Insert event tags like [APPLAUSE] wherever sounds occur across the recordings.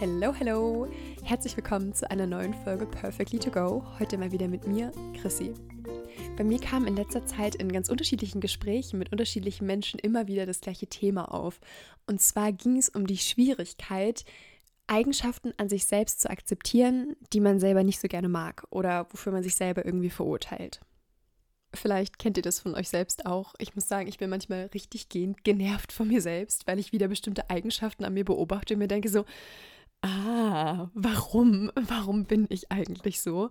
Hello, hello! Herzlich willkommen zu einer neuen Folge Perfectly to Go. Heute mal wieder mit mir, Chrissy. Bei mir kam in letzter Zeit in ganz unterschiedlichen Gesprächen mit unterschiedlichen Menschen immer wieder das gleiche Thema auf. Und zwar ging es um die Schwierigkeit, Eigenschaften an sich selbst zu akzeptieren, die man selber nicht so gerne mag oder wofür man sich selber irgendwie verurteilt. Vielleicht kennt ihr das von euch selbst auch. Ich muss sagen, ich bin manchmal richtig gehend genervt von mir selbst, weil ich wieder bestimmte Eigenschaften an mir beobachte und mir denke so, ah, warum, warum bin ich eigentlich so?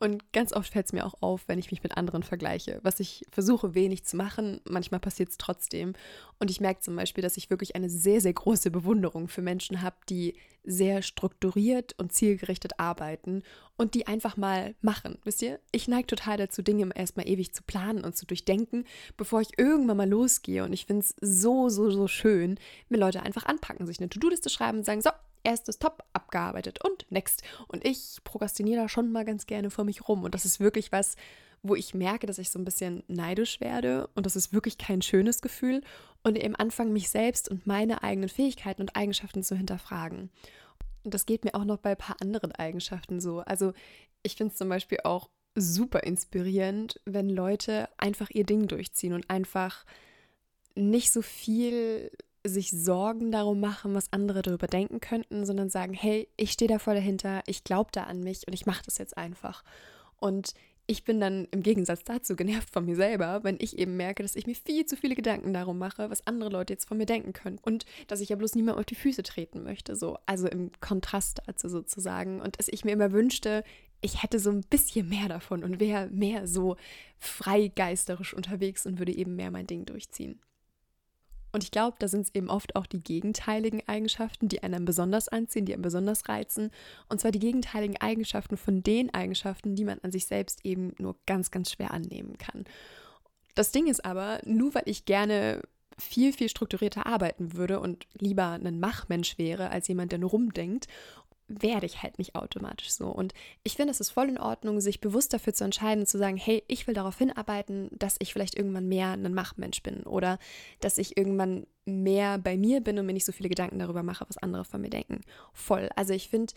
Und ganz oft fällt es mir auch auf, wenn ich mich mit anderen vergleiche, was ich versuche wenig zu machen. Manchmal passiert es trotzdem. Und ich merke zum Beispiel, dass ich wirklich eine sehr, sehr große Bewunderung für Menschen habe, die sehr strukturiert und zielgerichtet arbeiten und die einfach mal machen. Wisst ihr? Ich neige total dazu, Dinge erstmal ewig zu planen und zu durchdenken, bevor ich irgendwann mal losgehe. Und ich finde es so, so, so schön, wenn Leute einfach anpacken, sich eine To-Do-Liste schreiben und sagen, so, erstes Top abgearbeitet und next. Und ich prokrastiniere da schon mal ganz gerne vor mich rum. Und das ist wirklich was, wo ich merke, dass ich so ein bisschen neidisch werde. Und das ist wirklich kein schönes Gefühl. Und eben anfange, mich selbst und meine eigenen Fähigkeiten und Eigenschaften zu hinterfragen. Und das geht mir auch noch bei ein paar anderen Eigenschaften so. Also ich finde es zum Beispiel auch super inspirierend, wenn Leute einfach ihr Ding durchziehen und einfach nicht so viel sich Sorgen darum machen, was andere darüber denken könnten, sondern sagen, hey, ich stehe da voll dahinter, ich glaube da an mich und ich mache das jetzt einfach. Und ich bin dann im Gegensatz dazu genervt von mir selber, wenn ich eben merke, dass ich mir viel zu viele Gedanken darum mache, was andere Leute jetzt von mir denken können. Und dass ich ja bloß niemand auf die Füße treten möchte, so. Also im Kontrast dazu sozusagen. Und dass ich mir immer wünschte, ich hätte so ein bisschen mehr davon und wäre mehr so freigeisterisch unterwegs und würde eben mehr mein Ding durchziehen. Und ich glaube, da sind es eben oft auch die gegenteiligen Eigenschaften, die einen besonders anziehen, die einen besonders reizen. Und zwar die gegenteiligen Eigenschaften von den Eigenschaften, die man an sich selbst eben nur ganz, ganz schwer annehmen kann. Das Ding ist aber, nur weil ich gerne viel, viel strukturierter arbeiten würde und lieber ein Machmensch wäre als jemand, der nur rumdenkt werde ich halt nicht automatisch so. Und ich finde, es ist voll in Ordnung, sich bewusst dafür zu entscheiden, zu sagen, hey, ich will darauf hinarbeiten, dass ich vielleicht irgendwann mehr ein Machmensch bin oder dass ich irgendwann mehr bei mir bin und mir nicht so viele Gedanken darüber mache, was andere von mir denken. Voll. Also ich finde,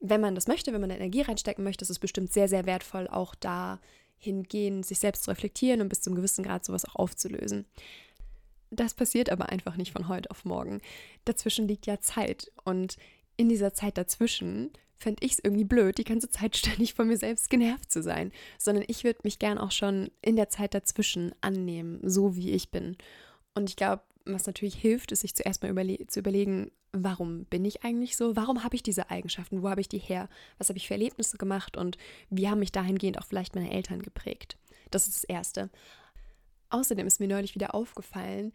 wenn man das möchte, wenn man Energie reinstecken möchte, ist es bestimmt sehr, sehr wertvoll, auch da hingehen, sich selbst zu reflektieren und bis zum gewissen Grad sowas auch aufzulösen. Das passiert aber einfach nicht von heute auf morgen. Dazwischen liegt ja Zeit und in dieser Zeit dazwischen fände ich es irgendwie blöd, die ganze Zeit [LAUGHS] ständig von mir selbst genervt zu sein, sondern ich würde mich gern auch schon in der Zeit dazwischen annehmen, so wie ich bin. Und ich glaube, was natürlich hilft, ist sich zuerst mal überle zu überlegen, warum bin ich eigentlich so? Warum habe ich diese Eigenschaften? Wo habe ich die her? Was habe ich für Erlebnisse gemacht und wie haben mich dahingehend auch vielleicht meine Eltern geprägt? Das ist das Erste. Außerdem ist mir neulich wieder aufgefallen,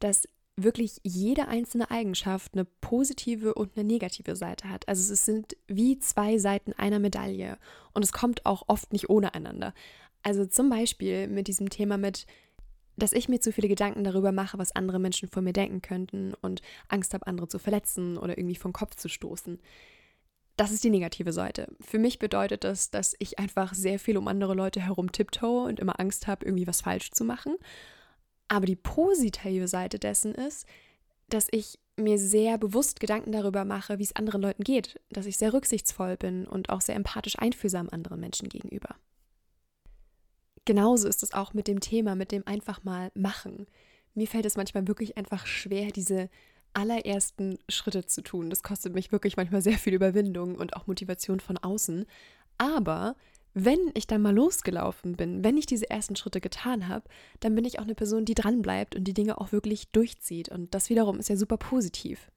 dass wirklich jede einzelne Eigenschaft eine positive und eine negative Seite hat. Also es sind wie zwei Seiten einer Medaille und es kommt auch oft nicht ohne einander. Also zum Beispiel mit diesem Thema mit, dass ich mir zu viele Gedanken darüber mache, was andere Menschen von mir denken könnten und Angst habe, andere zu verletzen oder irgendwie vom Kopf zu stoßen. Das ist die negative Seite. Für mich bedeutet das, dass ich einfach sehr viel um andere Leute herum tiptoe und immer Angst habe, irgendwie was falsch zu machen. Aber die positive Seite dessen ist, dass ich mir sehr bewusst Gedanken darüber mache, wie es anderen Leuten geht, dass ich sehr rücksichtsvoll bin und auch sehr empathisch einfühlsam anderen Menschen gegenüber. Genauso ist es auch mit dem Thema, mit dem einfach mal machen. Mir fällt es manchmal wirklich einfach schwer, diese allerersten Schritte zu tun. Das kostet mich wirklich manchmal sehr viel Überwindung und auch Motivation von außen. Aber wenn ich dann mal losgelaufen bin, wenn ich diese ersten Schritte getan habe, dann bin ich auch eine Person, die dranbleibt und die Dinge auch wirklich durchzieht. Und das wiederum ist ja super positiv.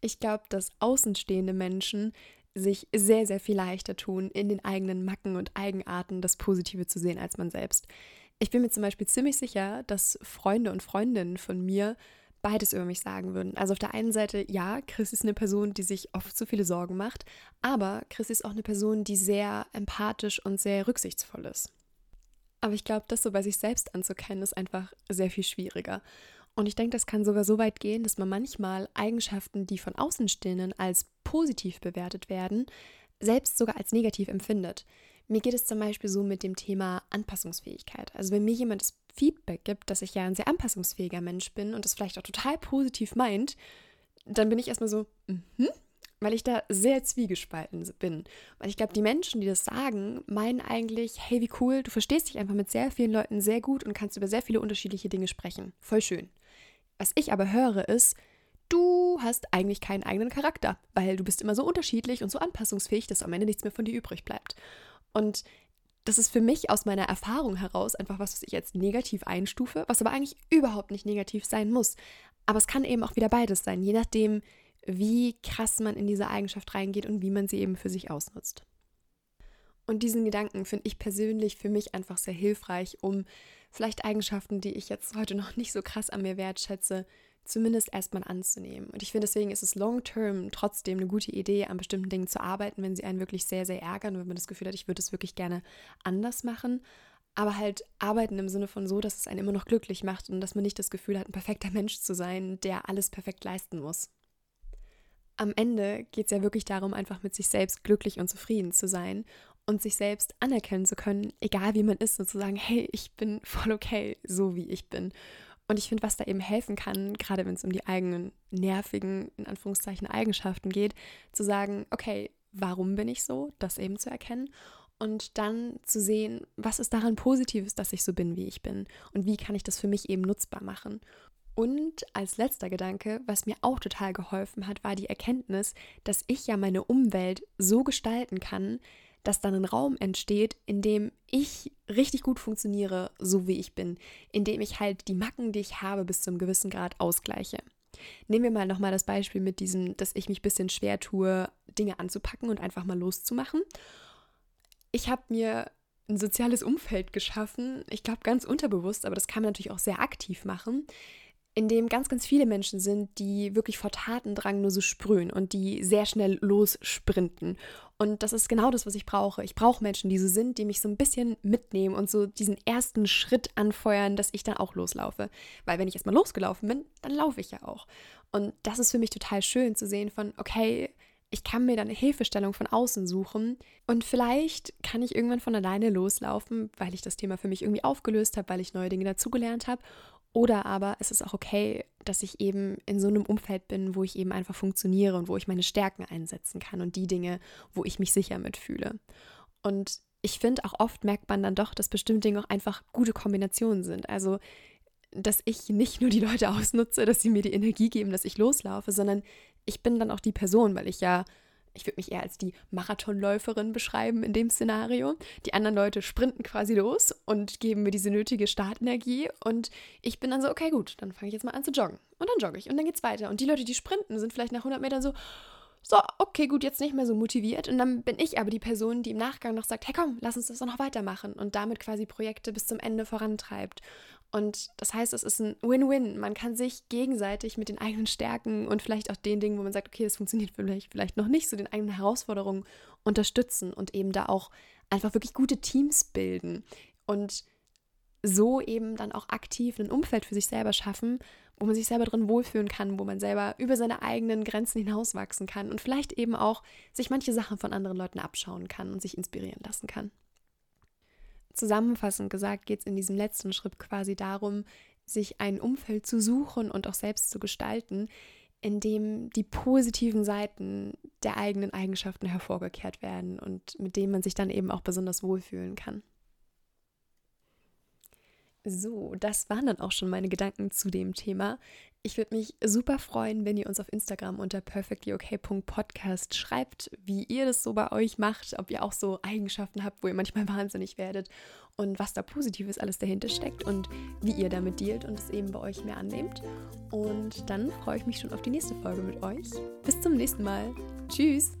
Ich glaube, dass außenstehende Menschen sich sehr, sehr viel leichter tun, in den eigenen Macken und Eigenarten das Positive zu sehen als man selbst. Ich bin mir zum Beispiel ziemlich sicher, dass Freunde und Freundinnen von mir beides über mich sagen würden. Also auf der einen Seite, ja, Chris ist eine Person, die sich oft zu viele Sorgen macht, aber Chris ist auch eine Person, die sehr empathisch und sehr rücksichtsvoll ist. Aber ich glaube, das so bei sich selbst anzukennen, ist einfach sehr viel schwieriger. Und ich denke, das kann sogar so weit gehen, dass man manchmal Eigenschaften, die von Außenstehenden als positiv bewertet werden, selbst sogar als negativ empfindet. Mir geht es zum Beispiel so mit dem Thema Anpassungsfähigkeit. Also wenn mir jemand Feedback gibt, dass ich ja ein sehr anpassungsfähiger Mensch bin und das vielleicht auch total positiv meint, dann bin ich erstmal so, mhm, weil ich da sehr zwiegespalten bin. Weil ich glaube, die Menschen, die das sagen, meinen eigentlich, hey, wie cool, du verstehst dich einfach mit sehr vielen Leuten sehr gut und kannst über sehr viele unterschiedliche Dinge sprechen. Voll schön. Was ich aber höre, ist, du hast eigentlich keinen eigenen Charakter, weil du bist immer so unterschiedlich und so anpassungsfähig, dass am Ende nichts mehr von dir übrig bleibt. Und das ist für mich aus meiner Erfahrung heraus einfach was, was ich jetzt negativ einstufe, was aber eigentlich überhaupt nicht negativ sein muss. Aber es kann eben auch wieder beides sein, je nachdem, wie krass man in diese Eigenschaft reingeht und wie man sie eben für sich ausnutzt. Und diesen Gedanken finde ich persönlich für mich einfach sehr hilfreich, um vielleicht Eigenschaften, die ich jetzt heute noch nicht so krass an mir wertschätze, zumindest erstmal anzunehmen. Und ich finde, deswegen ist es long-term trotzdem eine gute Idee, an bestimmten Dingen zu arbeiten, wenn sie einen wirklich sehr, sehr ärgern und wenn man das Gefühl hat, ich würde es wirklich gerne anders machen. Aber halt arbeiten im Sinne von so, dass es einen immer noch glücklich macht und dass man nicht das Gefühl hat, ein perfekter Mensch zu sein, der alles perfekt leisten muss. Am Ende geht es ja wirklich darum, einfach mit sich selbst glücklich und zufrieden zu sein und sich selbst anerkennen zu können, egal wie man ist, und zu sagen, hey, ich bin voll okay, so wie ich bin. Und ich finde, was da eben helfen kann, gerade wenn es um die eigenen nervigen, in Anführungszeichen, Eigenschaften geht, zu sagen, okay, warum bin ich so, das eben zu erkennen und dann zu sehen, was ist daran Positives, dass ich so bin, wie ich bin und wie kann ich das für mich eben nutzbar machen. Und als letzter Gedanke, was mir auch total geholfen hat, war die Erkenntnis, dass ich ja meine Umwelt so gestalten kann, dass dann ein Raum entsteht, in dem ich richtig gut funktioniere, so wie ich bin, in dem ich halt die Macken, die ich habe, bis zum gewissen Grad ausgleiche. Nehmen wir mal nochmal das Beispiel mit diesem, dass ich mich ein bisschen schwer tue, Dinge anzupacken und einfach mal loszumachen. Ich habe mir ein soziales Umfeld geschaffen, ich glaube ganz unterbewusst, aber das kann man natürlich auch sehr aktiv machen, in dem ganz, ganz viele Menschen sind, die wirklich vor Tatendrang nur so sprühen und die sehr schnell lossprinten. Und das ist genau das, was ich brauche. Ich brauche Menschen, die so sind, die mich so ein bisschen mitnehmen und so diesen ersten Schritt anfeuern, dass ich dann auch loslaufe. Weil wenn ich erstmal losgelaufen bin, dann laufe ich ja auch. Und das ist für mich total schön zu sehen von, okay, ich kann mir dann eine Hilfestellung von außen suchen und vielleicht kann ich irgendwann von alleine loslaufen, weil ich das Thema für mich irgendwie aufgelöst habe, weil ich neue Dinge dazugelernt habe oder aber es ist auch okay, dass ich eben in so einem Umfeld bin, wo ich eben einfach funktioniere und wo ich meine Stärken einsetzen kann und die Dinge, wo ich mich sicher mitfühle. Und ich finde, auch oft merkt man dann doch, dass bestimmte Dinge auch einfach gute Kombinationen sind. Also, dass ich nicht nur die Leute [LAUGHS] ausnutze, dass sie mir die Energie geben, dass ich loslaufe, sondern ich bin dann auch die Person, weil ich ja ich würde mich eher als die Marathonläuferin beschreiben in dem Szenario. Die anderen Leute sprinten quasi los und geben mir diese nötige Startenergie und ich bin dann so, okay, gut, dann fange ich jetzt mal an zu joggen. Und dann jogge ich und dann geht's weiter. Und die Leute, die sprinten, sind vielleicht nach 100 Metern so, so, okay, gut, jetzt nicht mehr so motiviert. Und dann bin ich aber die Person, die im Nachgang noch sagt, hey komm, lass uns das doch noch weitermachen und damit quasi Projekte bis zum Ende vorantreibt. Und das heißt, es ist ein Win-Win. Man kann sich gegenseitig mit den eigenen Stärken und vielleicht auch den Dingen, wo man sagt, okay, das funktioniert vielleicht, vielleicht noch nicht, so den eigenen Herausforderungen unterstützen und eben da auch einfach wirklich gute Teams bilden und so eben dann auch aktiv ein Umfeld für sich selber schaffen, wo man sich selber drin wohlfühlen kann, wo man selber über seine eigenen Grenzen hinauswachsen kann und vielleicht eben auch sich manche Sachen von anderen Leuten abschauen kann und sich inspirieren lassen kann. Zusammenfassend gesagt geht es in diesem letzten Schritt quasi darum, sich ein Umfeld zu suchen und auch selbst zu gestalten, in dem die positiven Seiten der eigenen Eigenschaften hervorgekehrt werden und mit dem man sich dann eben auch besonders wohlfühlen kann. So, das waren dann auch schon meine Gedanken zu dem Thema. Ich würde mich super freuen, wenn ihr uns auf Instagram unter perfectlyok.podcast schreibt, wie ihr das so bei euch macht, ob ihr auch so Eigenschaften habt, wo ihr manchmal [LAUGHS] wahnsinnig werdet und was da Positives alles dahinter steckt und wie ihr damit dealt und es eben bei euch mehr annehmt. Und dann freue ich mich schon auf die nächste Folge mit euch. Bis zum nächsten Mal. Tschüss!